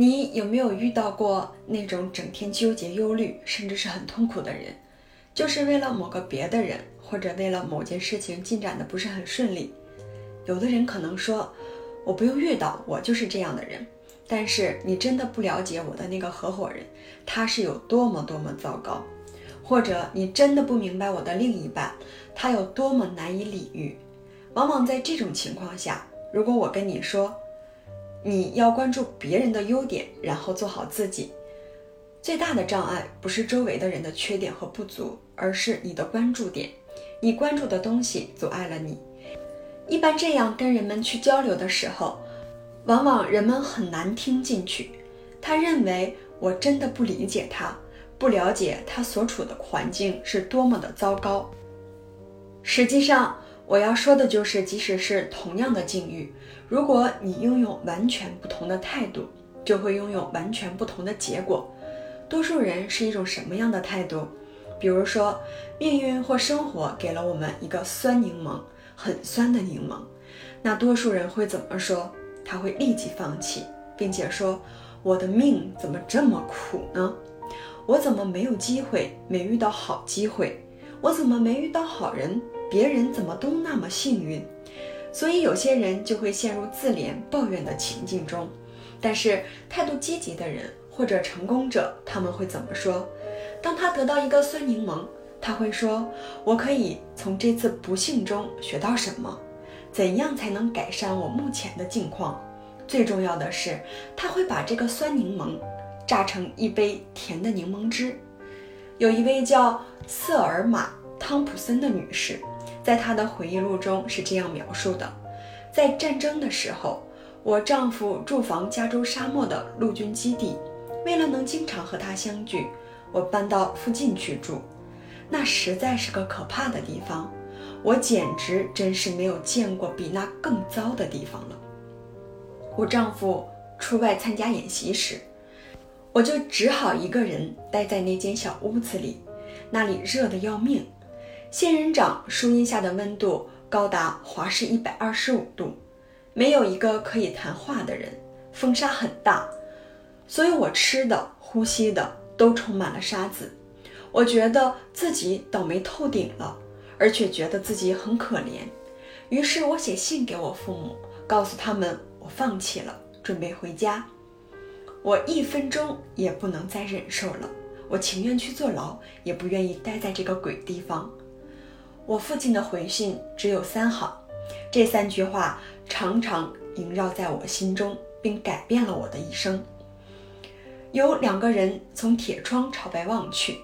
你有没有遇到过那种整天纠结、忧虑，甚至是很痛苦的人？就是为了某个别的人，或者为了某件事情进展的不是很顺利。有的人可能说，我不用遇到，我就是这样的人。但是你真的不了解我的那个合伙人，他是有多么多么糟糕，或者你真的不明白我的另一半，他有多么难以理喻。往往在这种情况下，如果我跟你说，你要关注别人的优点，然后做好自己，最大的障碍不是周围的人的缺点和不足，而是你的关注点，你关注的东西阻碍了你。一般这样跟人们去交流的时候。往往人们很难听进去，他认为我真的不理解他，不了解他所处的环境是多么的糟糕。实际上，我要说的就是，即使是同样的境遇，如果你拥有完全不同的态度，就会拥有完全不同的结果。多数人是一种什么样的态度？比如说，命运或生活给了我们一个酸柠檬，很酸的柠檬，那多数人会怎么说？他会立即放弃，并且说：“我的命怎么这么苦呢？我怎么没有机会，没遇到好机会？我怎么没遇到好人？别人怎么都那么幸运？”所以有些人就会陷入自怜抱怨的情境中。但是态度积极的人或者成功者，他们会怎么说？当他得到一个酸柠檬，他会说：“我可以从这次不幸中学到什么？”怎样才能改善我目前的境况？最重要的是，他会把这个酸柠檬榨成一杯甜的柠檬汁。有一位叫瑟尔玛·汤普森的女士，在她的回忆录中是这样描述的：在战争的时候，我丈夫驻防加州沙漠的陆军基地，为了能经常和他相聚，我搬到附近去住。那实在是个可怕的地方。我简直真是没有见过比那更糟的地方了。我丈夫出外参加演习时，我就只好一个人待在那间小屋子里，那里热得要命。仙人掌树荫下的温度高达华氏一百二十五度，没有一个可以谈话的人，风沙很大，所以我吃的、呼吸的都充满了沙子。我觉得自己倒霉透顶了。而且觉得自己很可怜，于是我写信给我父母，告诉他们我放弃了，准备回家。我一分钟也不能再忍受了，我情愿去坐牢，也不愿意待在这个鬼地方。我父亲的回信只有三行，这三句话常常萦绕在我心中，并改变了我的一生。有两个人从铁窗朝外望去。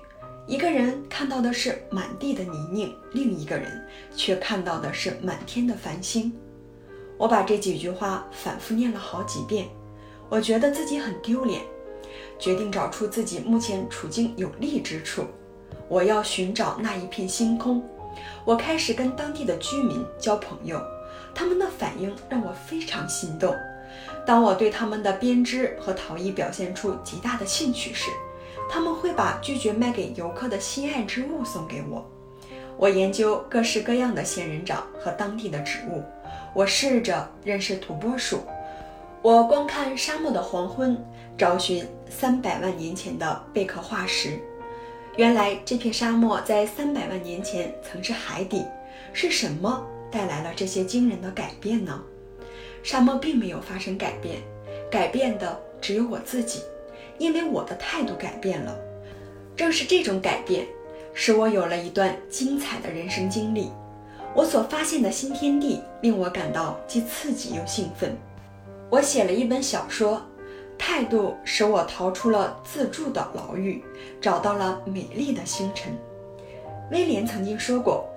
一个人看到的是满地的泥泞，另一个人却看到的是满天的繁星。我把这几句话反复念了好几遍，我觉得自己很丢脸，决定找出自己目前处境有利之处。我要寻找那一片星空。我开始跟当地的居民交朋友，他们的反应让我非常心动。当我对他们的编织和陶艺表现出极大的兴趣时，他们会把拒绝卖给游客的心爱之物送给我。我研究各式各样的仙人掌和当地的植物。我试着认识土拨鼠。我观看沙漠的黄昏，找寻三百万年前的贝壳化石。原来这片沙漠在三百万年前曾是海底。是什么带来了这些惊人的改变呢？沙漠并没有发生改变，改变的只有我自己。因为我的态度改变了，正是这种改变，使我有了一段精彩的人生经历。我所发现的新天地令我感到既刺激又兴奋。我写了一本小说，态度使我逃出了自助的牢狱，找到了美丽的星辰。威廉曾经说过：“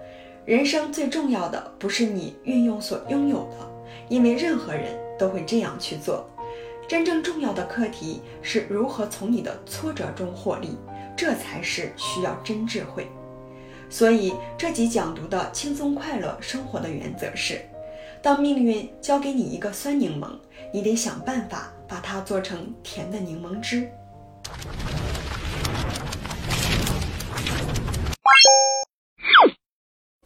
人生最重要的不是你运用所拥有的，因为任何人都会这样去做。”真正重要的课题是如何从你的挫折中获利，这才是需要真智慧。所以这集讲读的轻松快乐生活的原则是：当命运交给你一个酸柠檬，你得想办法把它做成甜的柠檬汁。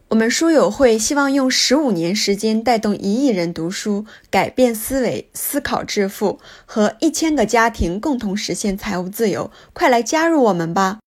我们书友会希望用十五年时间带动一亿人读书，改变思维，思考致富，和一千个家庭共同实现财务自由。快来加入我们吧！